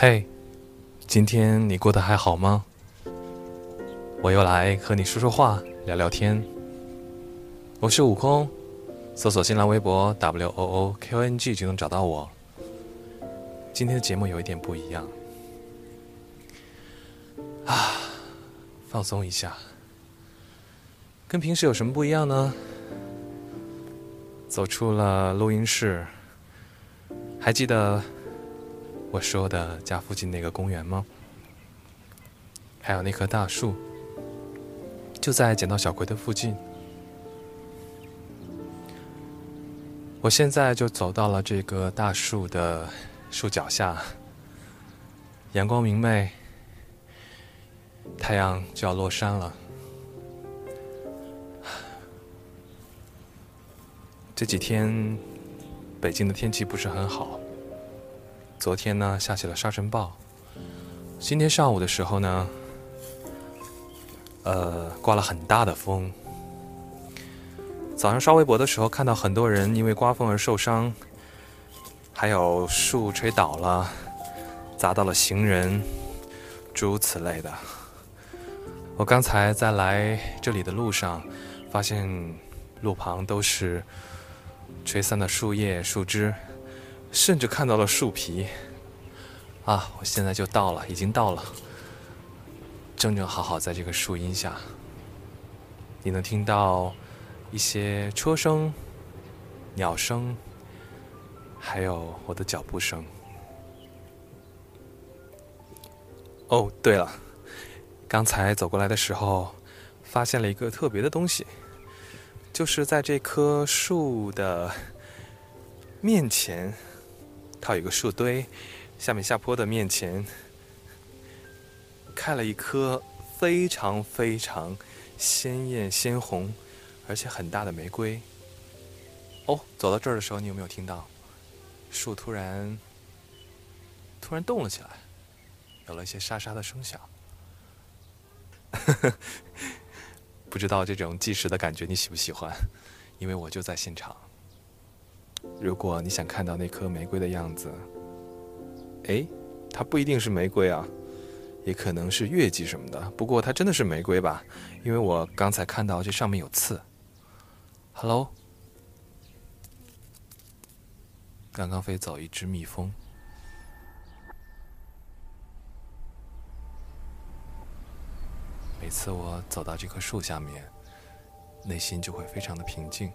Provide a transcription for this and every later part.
嘿，今天你过得还好吗？我又来和你说说话，聊聊天。我是悟空，搜索新浪微博 W O O K O N G 就能找到我。今天的节目有一点不一样，啊，放松一下。跟平时有什么不一样呢？走出了录音室，还记得我说的家附近那个公园吗？还有那棵大树，就在捡到小葵的附近。我现在就走到了这个大树的树脚下，阳光明媚，太阳就要落山了。这几天，北京的天气不是很好。昨天呢，下起了沙尘暴。今天上午的时候呢，呃，刮了很大的风。早上刷微博的时候，看到很多人因为刮风而受伤，还有树吹倒了，砸到了行人，诸如此类的。我刚才在来这里的路上，发现路旁都是。吹散的树叶、树枝，甚至看到了树皮。啊，我现在就到了，已经到了，正正好好在这个树荫下。你能听到一些车声、鸟声，还有我的脚步声。哦，对了，刚才走过来的时候，发现了一个特别的东西。就是在这棵树的面前，它有一个树堆，下面下坡的面前开了一棵非常非常鲜艳鲜红，而且很大的玫瑰。哦，走到这儿的时候，你有没有听到树突然突然动了起来，有了一些沙沙的声响？不知道这种计时的感觉你喜不喜欢？因为我就在现场。如果你想看到那颗玫瑰的样子，哎，它不一定是玫瑰啊，也可能是月季什么的。不过它真的是玫瑰吧？因为我刚才看到这上面有刺。Hello，刚刚飞走一只蜜蜂。每次我走到这棵树下面，内心就会非常的平静。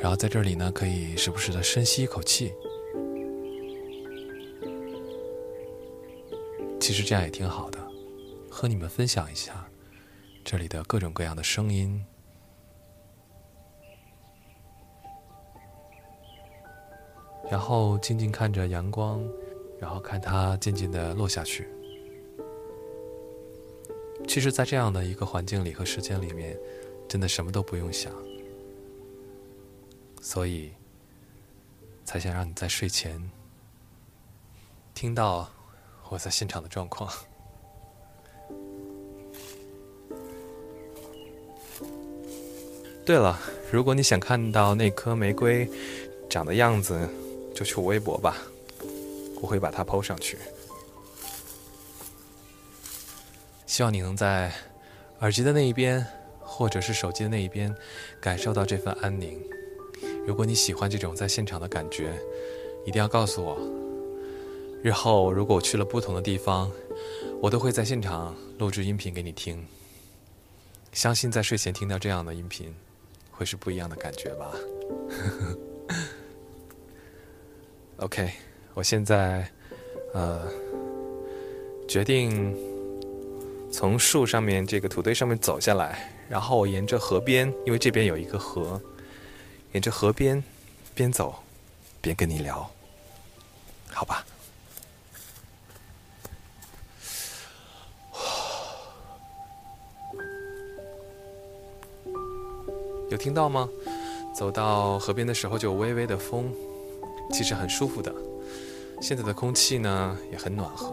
然后在这里呢，可以时不时的深吸一口气。其实这样也挺好的，和你们分享一下这里的各种各样的声音，然后静静看着阳光。然后看它渐渐的落下去。其实，在这样的一个环境里和时间里面，真的什么都不用想，所以才想让你在睡前听到我在现场的状况。对了，如果你想看到那颗玫瑰长的样子，就去我微博吧。我会把它抛上去，希望你能在耳机的那一边，或者是手机的那一边，感受到这份安宁。如果你喜欢这种在现场的感觉，一定要告诉我。日后如果我去了不同的地方，我都会在现场录制音频给你听。相信在睡前听到这样的音频，会是不一样的感觉吧。OK。我现在，呃，决定从树上面这个土堆上面走下来，然后我沿着河边，因为这边有一个河，沿着河边边走边跟你聊，好吧？有听到吗？走到河边的时候就微微的风，其实很舒服的。现在的空气呢也很暖和。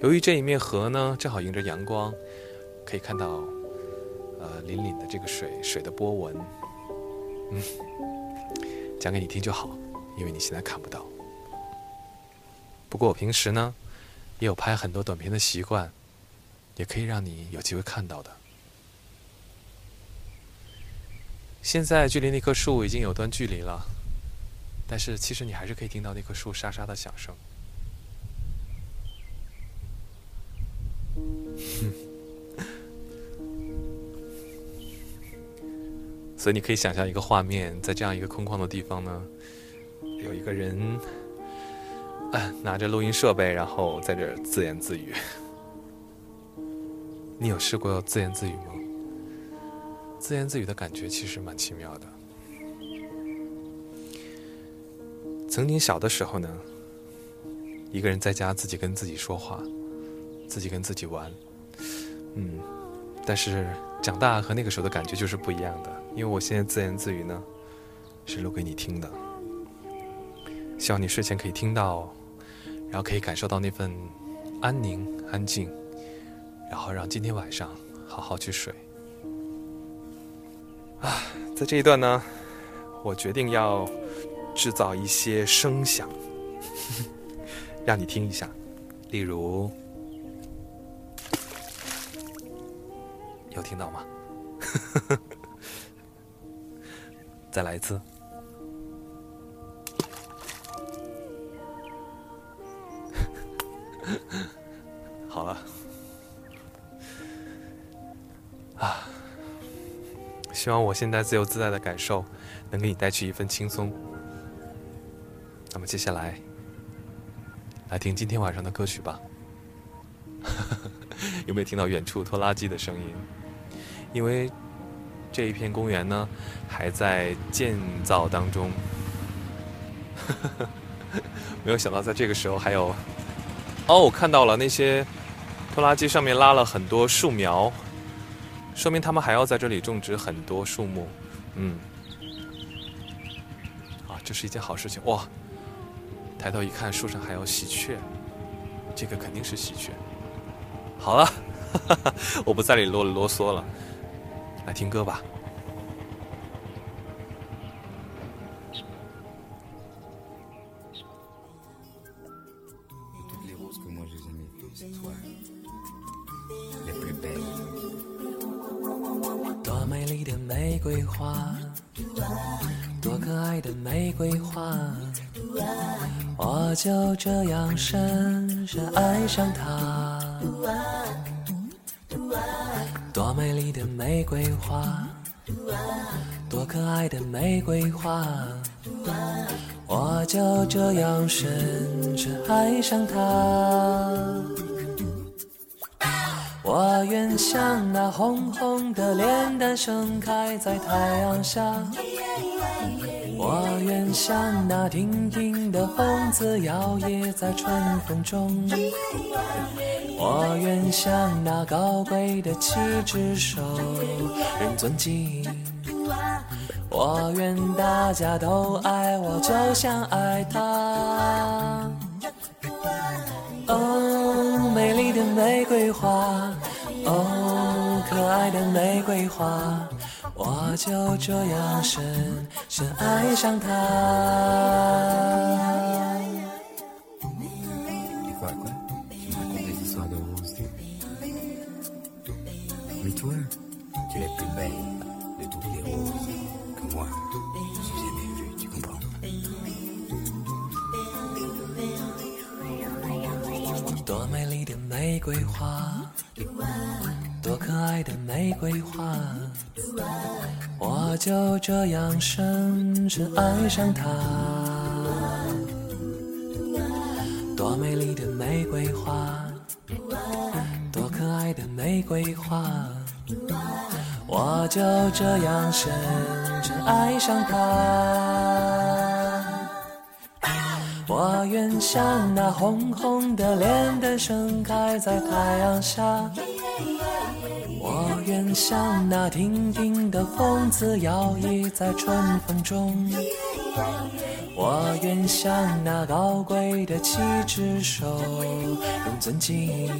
由于这一面河呢正好迎着阳光，可以看到呃粼粼的这个水水的波纹。嗯，讲给你听就好。因为你现在看不到。不过我平时呢，也有拍很多短片的习惯，也可以让你有机会看到的。现在距离那棵树已经有段距离了，但是其实你还是可以听到那棵树沙沙的响声。所以你可以想象一个画面，在这样一个空旷的地方呢，有一个人，拿着录音设备，然后在这自言自语。你有试过自言自语吗？自言自语的感觉其实蛮奇妙的。曾经小的时候呢，一个人在家自己跟自己说话，自己跟自己玩，嗯，但是长大和那个时候的感觉就是不一样的。因为我现在自言自语呢，是录给你听的，希望你睡前可以听到，然后可以感受到那份安宁、安静，然后让今天晚上好好去睡。啊，在这一段呢，我决定要制造一些声响，让你听一下，例如，有听到吗？再来一次。好了，啊，希望我现在自由自在的感受能给你带去一份轻松。那么接下来，来听今天晚上的歌曲吧。有没有听到远处拖拉机的声音？因为。这一片公园呢，还在建造当中。没有想到在这个时候还有，哦，我看到了那些拖拉机上面拉了很多树苗，说明他们还要在这里种植很多树木。嗯，啊，这是一件好事情哇！抬头一看，树上还有喜鹊，这个肯定是喜鹊。好了，我不在里啰里啰嗦了。来听歌吧。多美丽的玫瑰花，多可爱的玫瑰花，我就这样深深爱上它。多美丽的玫瑰花，多可爱的玫瑰花，我就这样深深爱上它。我愿像那红红的脸蛋盛开在太阳下，我愿像那亭亭的凤子摇曳在春风中。我愿像那高贵的旗帜受人尊敬，我愿大家都爱我，就像爱他。哦，美丽的玫瑰花，哦，可爱的玫瑰花，我就这样深深爱上它。多美丽的玫瑰花，多可爱的玫瑰花，我就这样深深爱上它。多美丽的玫瑰花，多可爱的玫瑰花，我就这样深深爱上它。我愿像那红红的莲丹盛开在太阳下，我愿像那亭亭的凤子摇曳在春风中，我愿像那高贵的七只手，用尊敬，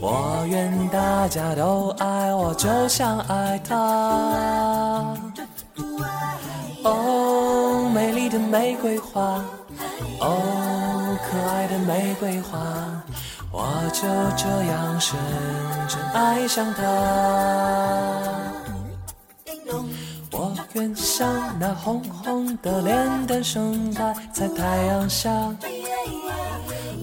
我愿大家都爱我，就像爱他。哦。美丽的玫瑰花，哦，可爱的玫瑰花，我就这样深深爱上它。我愿像那红红的脸蛋盛开在太阳下，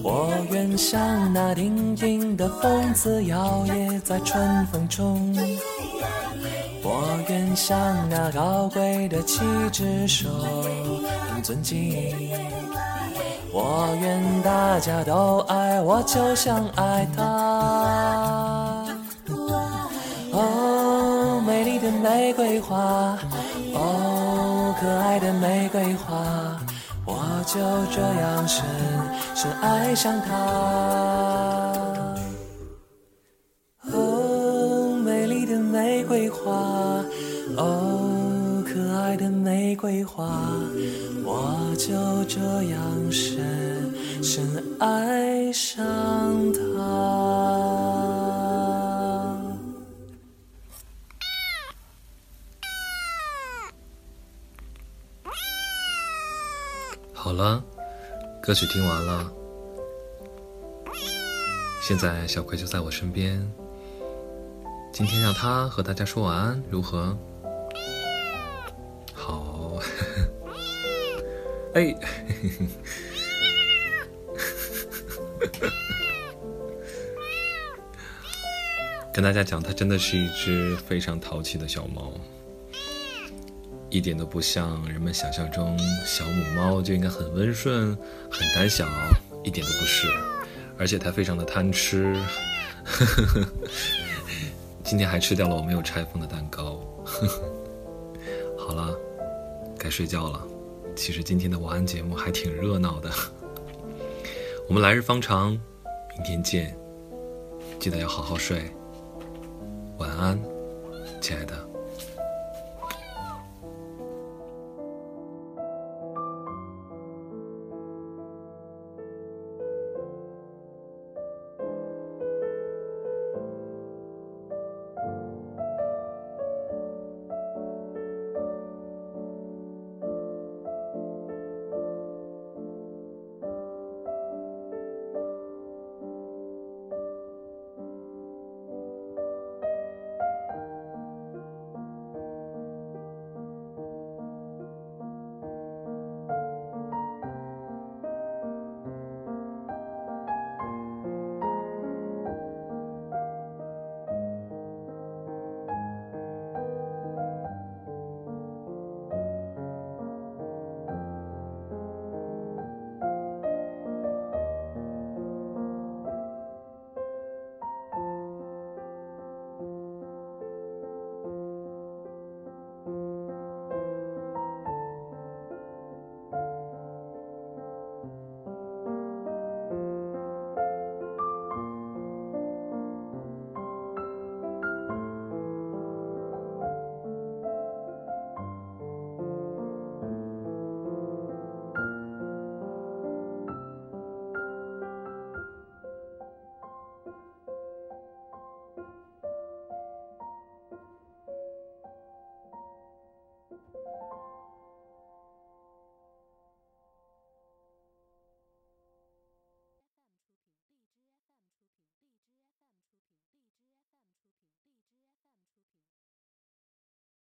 我愿像那挺挺的风姿摇曳在春风中。我愿像那高贵的旗帜受人尊敬，我愿大家都爱我，就像爱她。哦，美丽的玫瑰花，哦，可爱的玫瑰花，我就这样深深爱上她。玫瑰花，哦，玫瑰花，我就这样深深爱上它。好了，歌曲听完了，现在小葵就在我身边。今天让他和大家说晚安，如何？哎，跟大家讲，它真的是一只非常淘气的小猫，一点都不像人们想象中小母猫就应该很温顺、很胆小，一点都不是，而且它非常的贪吃。今天还吃掉了我没有拆封的蛋糕。好了，该睡觉了。其实今天的晚安节目还挺热闹的。我们来日方长，明天见。记得要好好睡。晚安，亲爱的。